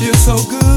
feels so good.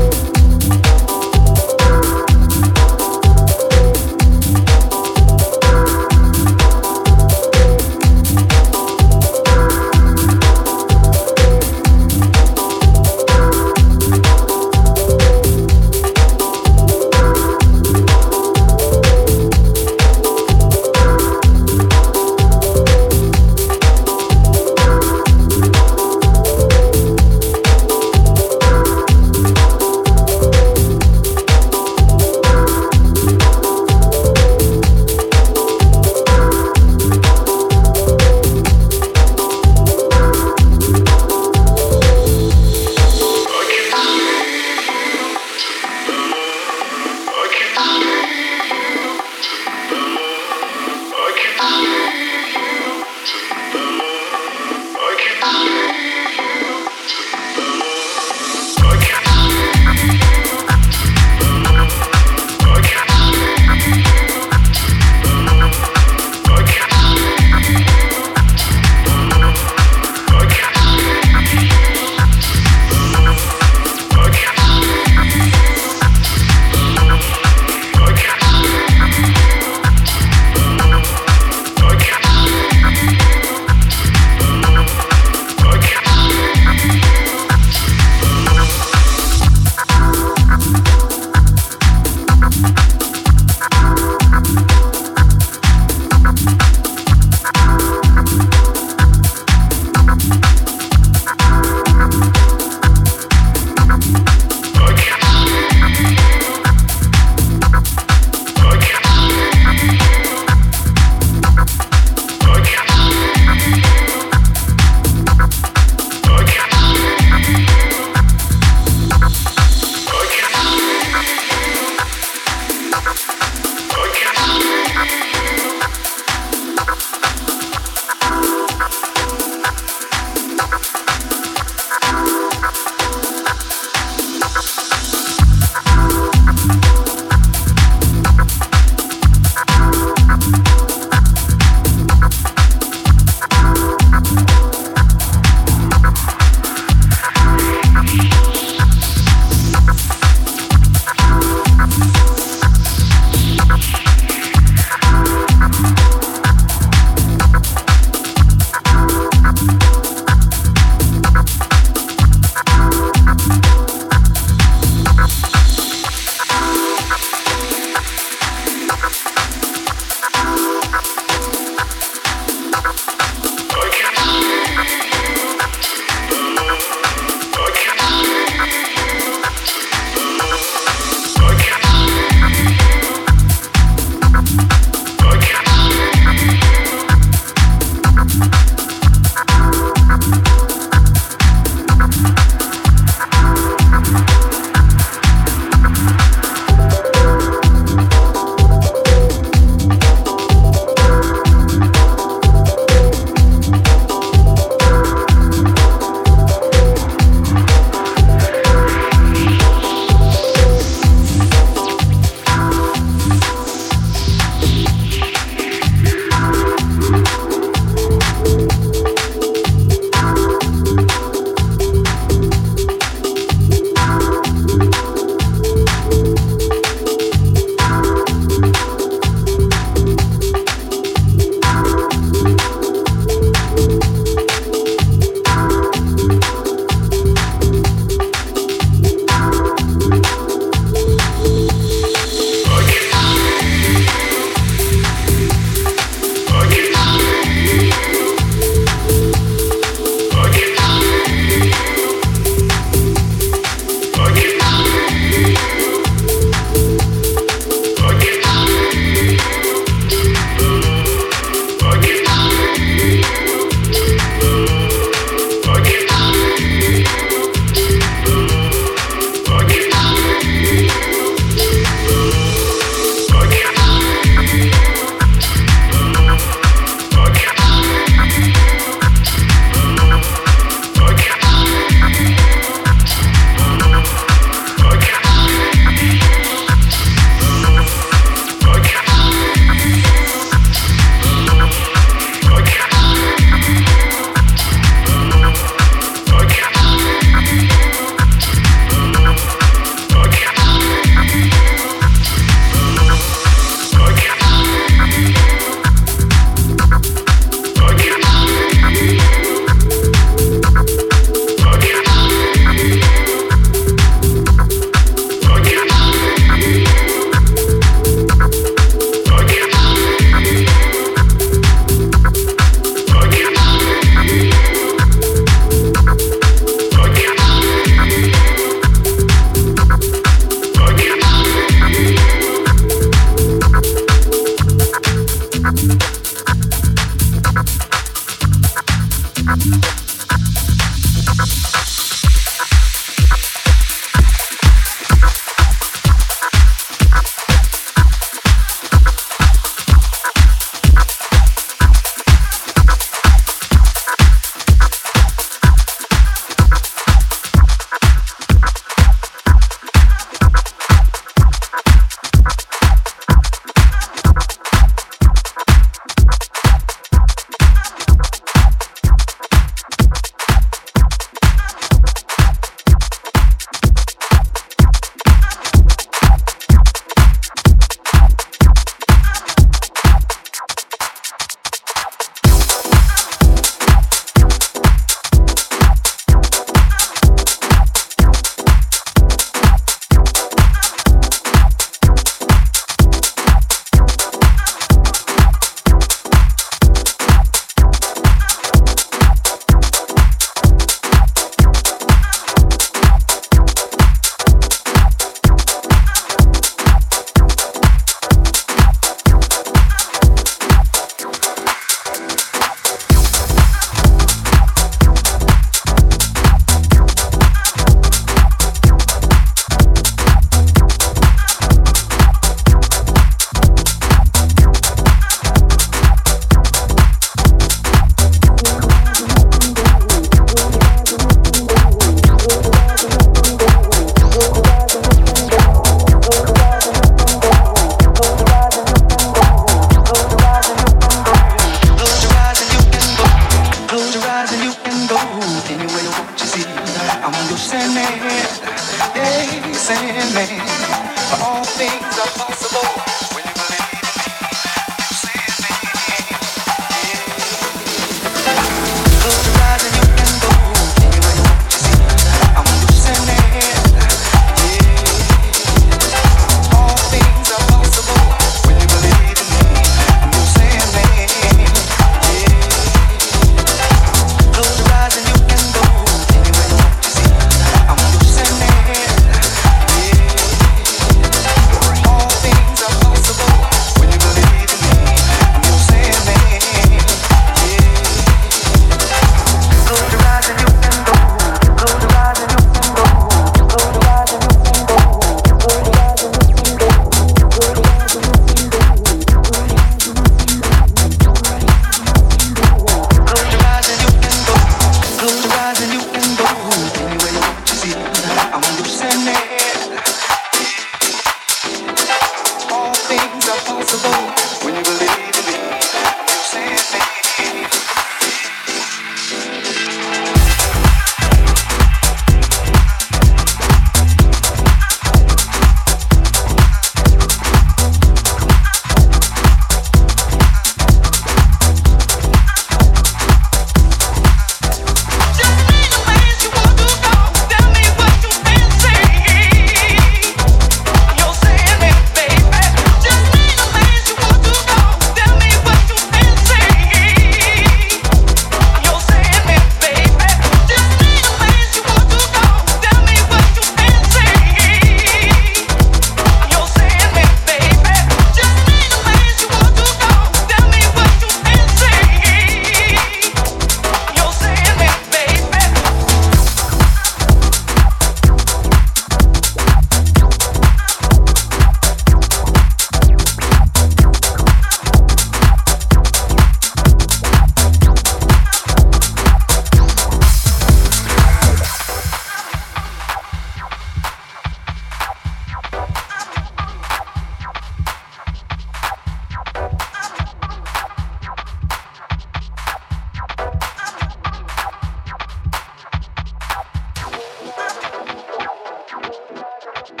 Thank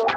you.